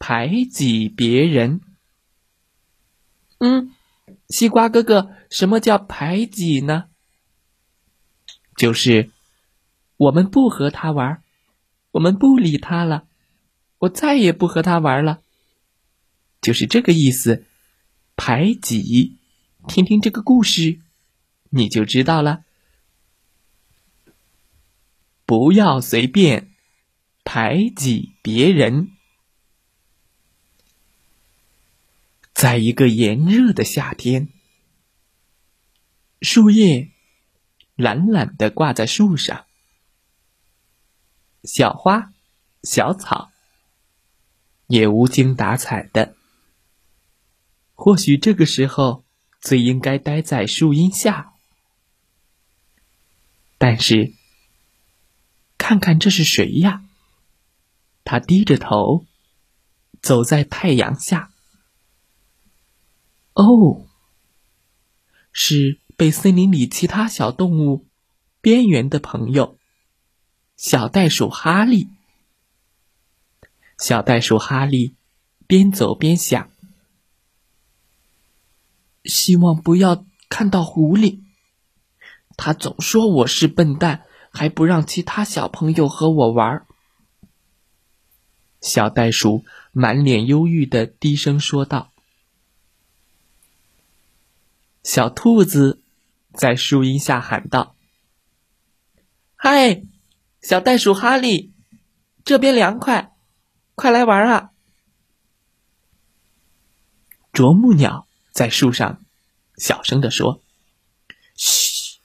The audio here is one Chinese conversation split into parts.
排挤别人，嗯，西瓜哥哥，什么叫排挤呢？就是我们不和他玩，我们不理他了，我再也不和他玩了，就是这个意思。排挤，听听这个故事，你就知道了。不要随便排挤别人。在一个炎热的夏天，树叶懒懒的挂在树上，小花、小草也无精打采的。或许这个时候最应该待在树荫下，但是看看这是谁呀？他低着头走在太阳下。哦，是被森林里其他小动物边缘的朋友——小袋鼠哈利。小袋鼠哈利边走边想：希望不要看到狐狸，他总说我是笨蛋，还不让其他小朋友和我玩。小袋鼠满脸忧郁的低声说道。小兔子在树荫下喊道：“嗨，小袋鼠哈利，这边凉快，快来玩啊！”啄木鸟在树上小声的说：“嘘，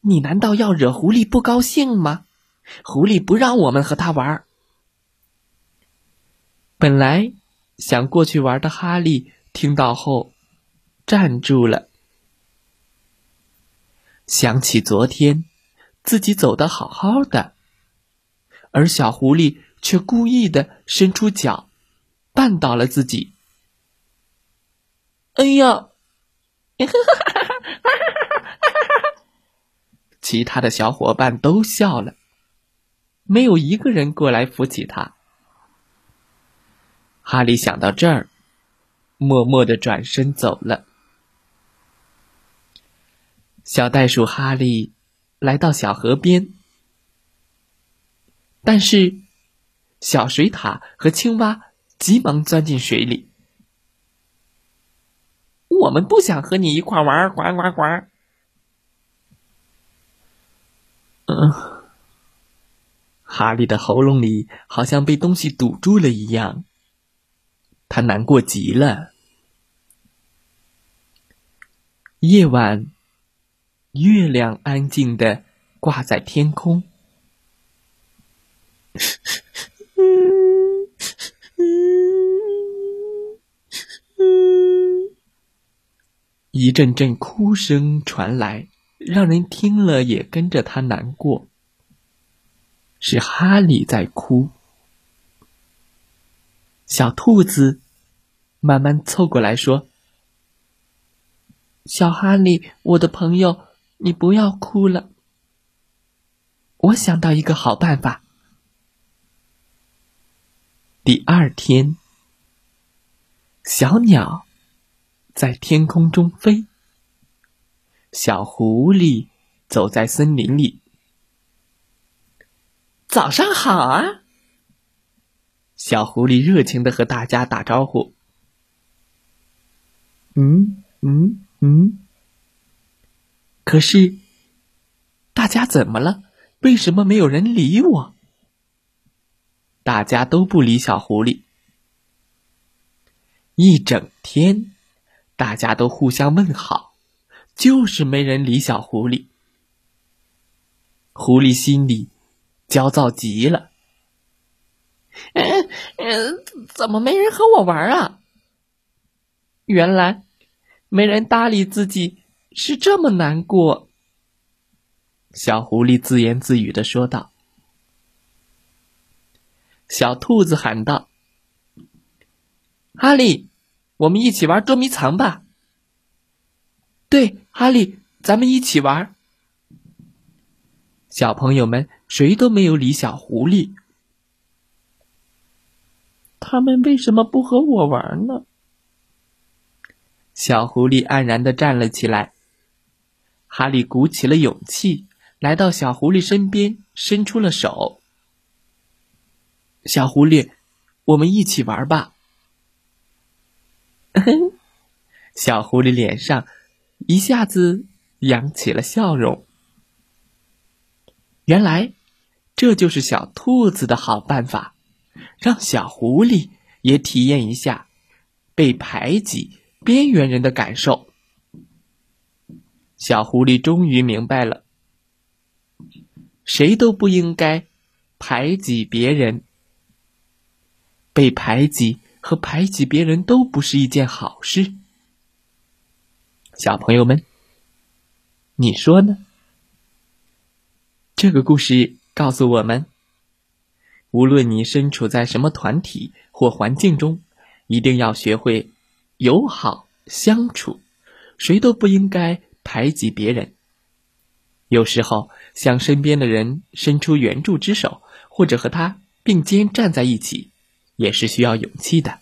你难道要惹狐狸不高兴吗？狐狸不让我们和他玩。”本来想过去玩的哈利听到后。站住了，想起昨天自己走的好好的，而小狐狸却故意的伸出脚绊倒了自己。哎呀！其他的小伙伴都笑了，没有一个人过来扶起他。哈利想到这儿，默默的转身走了。小袋鼠哈利来到小河边，但是小水獭和青蛙急忙钻进水里。我们不想和你一块玩，呱呱呱！嗯，哈利的喉咙里好像被东西堵住了一样，他难过极了。夜晚。月亮安静的挂在天空，一阵阵哭声传来，让人听了也跟着他难过。是哈利在哭。小兔子慢慢凑过来说：“小哈利，我的朋友。”你不要哭了，我想到一个好办法。第二天，小鸟在天空中飞，小狐狸走在森林里。早上好啊！小狐狸热情的和大家打招呼。嗯嗯嗯。可是，大家怎么了？为什么没有人理我？大家都不理小狐狸。一整天，大家都互相问好，就是没人理小狐狸。狐狸心里焦躁极了。嗯嗯，怎么没人和我玩啊？原来没人搭理自己是这么难过。小狐狸自言自语的说道。小兔子喊道：“哈利，我们一起玩捉迷藏吧。”对，哈利，咱们一起玩。小朋友们谁都没有理小狐狸。他们为什么不和我玩呢？小狐狸黯然的站了起来。哈利鼓起了勇气，来到小狐狸身边，伸出了手。小狐狸，我们一起玩吧。小狐狸脸上一下子扬起了笑容。原来，这就是小兔子的好办法，让小狐狸也体验一下被排挤、边缘人的感受。小狐狸终于明白了，谁都不应该排挤别人。被排挤和排挤别人都不是一件好事，小朋友们，你说呢？这个故事告诉我们：无论你身处在什么团体或环境中，一定要学会友好相处，谁都不应该排挤别人。有时候，向身边的人伸出援助之手，或者和他并肩站在一起。也是需要勇气的，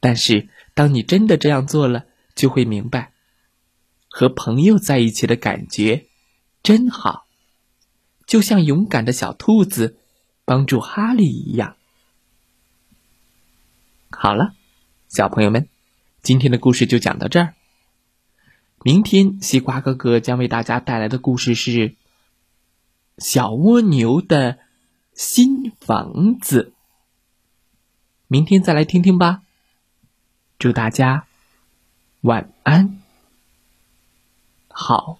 但是当你真的这样做了，就会明白，和朋友在一起的感觉真好，就像勇敢的小兔子帮助哈利一样。好了，小朋友们，今天的故事就讲到这儿。明天西瓜哥哥将为大家带来的故事是《小蜗牛的新房子》。明天再来听听吧。祝大家晚安，好